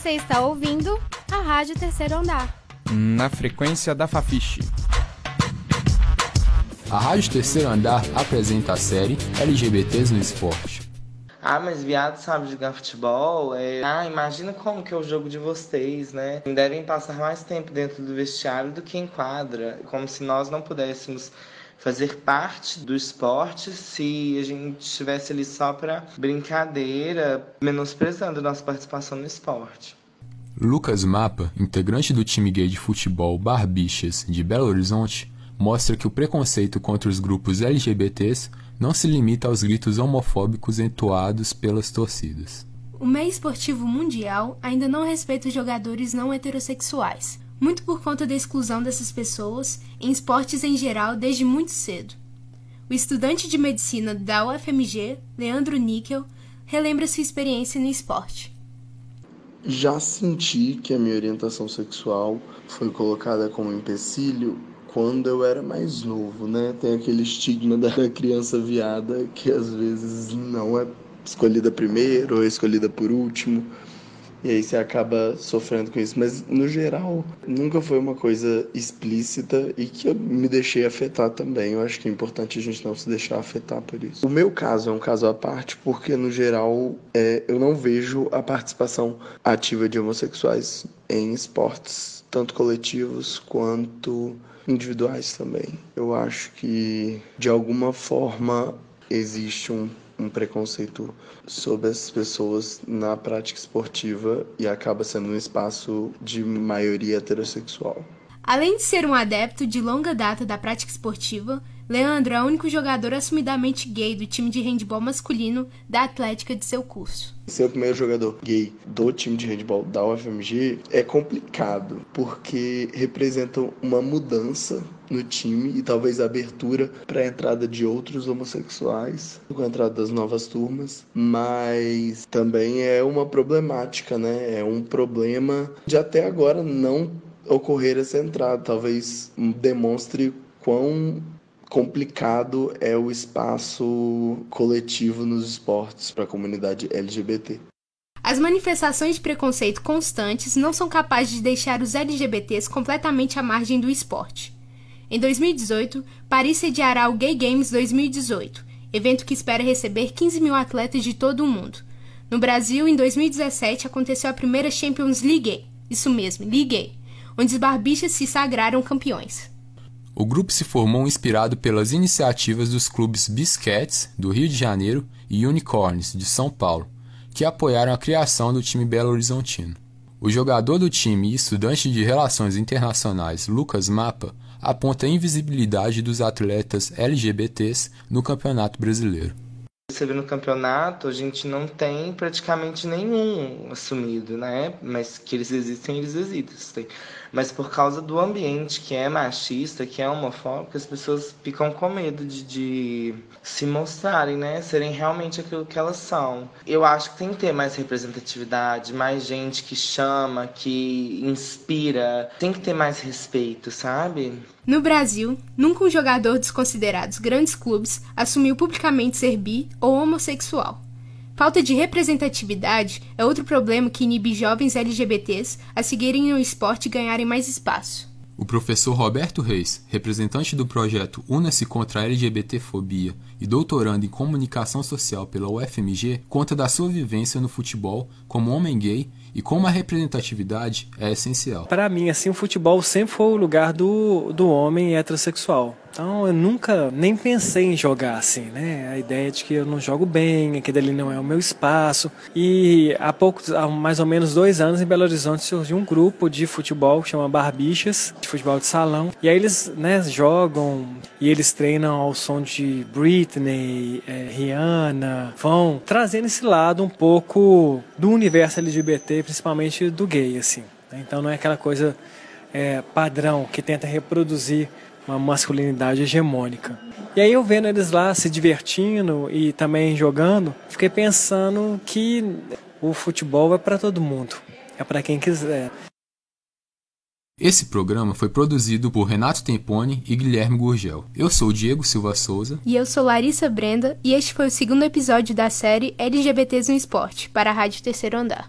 Você está ouvindo a Rádio Terceiro Andar. Na frequência da Fafiche. A Rádio Terceiro Andar apresenta a série LGBTs no Esporte. Ah, mas viado sabe jogar futebol? É... Ah, imagina como que é o jogo de vocês, né? Devem passar mais tempo dentro do vestiário do que em quadra. Como se nós não pudéssemos fazer parte do esporte se a gente estivesse ali só para brincadeira, menosprezando nossa participação no esporte. Lucas Mapa, integrante do time gay de futebol Barbichas de Belo Horizonte, mostra que o preconceito contra os grupos LGBTs não se limita aos gritos homofóbicos entoados pelas torcidas. O meio esportivo mundial ainda não respeita os jogadores não heterossexuais, muito por conta da exclusão dessas pessoas em esportes em geral desde muito cedo. O estudante de medicina da UFMG, Leandro Níquel, relembra sua experiência no esporte. Já senti que a minha orientação sexual foi colocada como empecilho quando eu era mais novo, né? Tem aquele estigma da criança viada que às vezes não é escolhida primeiro ou é escolhida por último. E aí você acaba sofrendo com isso. Mas, no geral, nunca foi uma coisa explícita e que eu me deixei afetar também. Eu acho que é importante a gente não se deixar afetar por isso. O meu caso é um caso à parte porque, no geral, é, eu não vejo a participação ativa de homossexuais em esportes, tanto coletivos quanto individuais também. Eu acho que, de alguma forma, existe um, um preconceito sobre essas pessoas na prática esportiva e acaba sendo um espaço de maioria heterossexual. Além de ser um adepto de longa data da prática esportiva, Leandro é o único jogador assumidamente gay do time de handebol masculino da Atlética de seu curso. Ser o primeiro jogador gay do time de handebol da UFMG é complicado, porque representa uma mudança no time e talvez a abertura para a entrada de outros homossexuais, com a entrada das novas turmas, mas também é uma problemática, né? É um problema de até agora não ocorrer essa entrada, talvez demonstre quão complicado é o espaço coletivo nos esportes para a comunidade LGBT. As manifestações de preconceito constantes não são capazes de deixar os LGBTs completamente à margem do esporte. Em 2018, Paris sediará o Gay Games 2018, evento que espera receber 15 mil atletas de todo o mundo. No Brasil, em 2017, aconteceu a primeira Champions League, isso mesmo, League, onde os barbichas se sagraram campeões. O grupo se formou inspirado pelas iniciativas dos clubes Bisquets, do Rio de Janeiro, e Unicorns, de São Paulo, que apoiaram a criação do time Belo Horizontino. O jogador do time e estudante de Relações Internacionais Lucas Mapa aponta a invisibilidade dos atletas LGBTs no Campeonato Brasileiro. Você vê no campeonato, a gente não tem praticamente nenhum assumido, né? Mas que eles existem, eles existem mas por causa do ambiente que é machista, que é homofóbico, as pessoas ficam com medo de, de se mostrarem, né? Serem realmente aquilo que elas são. Eu acho que tem que ter mais representatividade, mais gente que chama, que inspira. Tem que ter mais respeito, sabe? No Brasil, nunca um jogador dos considerados grandes clubes assumiu publicamente ser bi ou homossexual. Falta de representatividade é outro problema que inibe jovens LGBTs a seguirem no esporte e ganharem mais espaço. O professor Roberto Reis, representante do projeto Una-se contra a LGBTfobia e doutorando em comunicação social pela UFMG, conta da sua vivência no futebol como homem gay e como a representatividade é essencial. Para mim, assim, o futebol sempre foi o lugar do, do homem heterossexual. Então eu nunca nem pensei em jogar assim, né? A ideia de que eu não jogo bem, aquele ali não é o meu espaço. E há pouco, há mais ou menos dois anos, em Belo Horizonte surgiu um grupo de futebol que chama Barbichas, de futebol de salão. E aí eles né, jogam e eles treinam ao som de Britney, é, Rihanna, vão trazendo esse lado um pouco do universo LGBT, principalmente do gay, assim. Então não é aquela coisa é, padrão que tenta reproduzir uma masculinidade hegemônica. E aí eu vendo eles lá se divertindo e também jogando, fiquei pensando que o futebol é para todo mundo, é para quem quiser. Esse programa foi produzido por Renato Tempone e Guilherme Gurgel. Eu sou Diego Silva Souza. E eu sou Larissa Brenda, e este foi o segundo episódio da série LGBTs no Esporte, para a Rádio Terceiro Andar.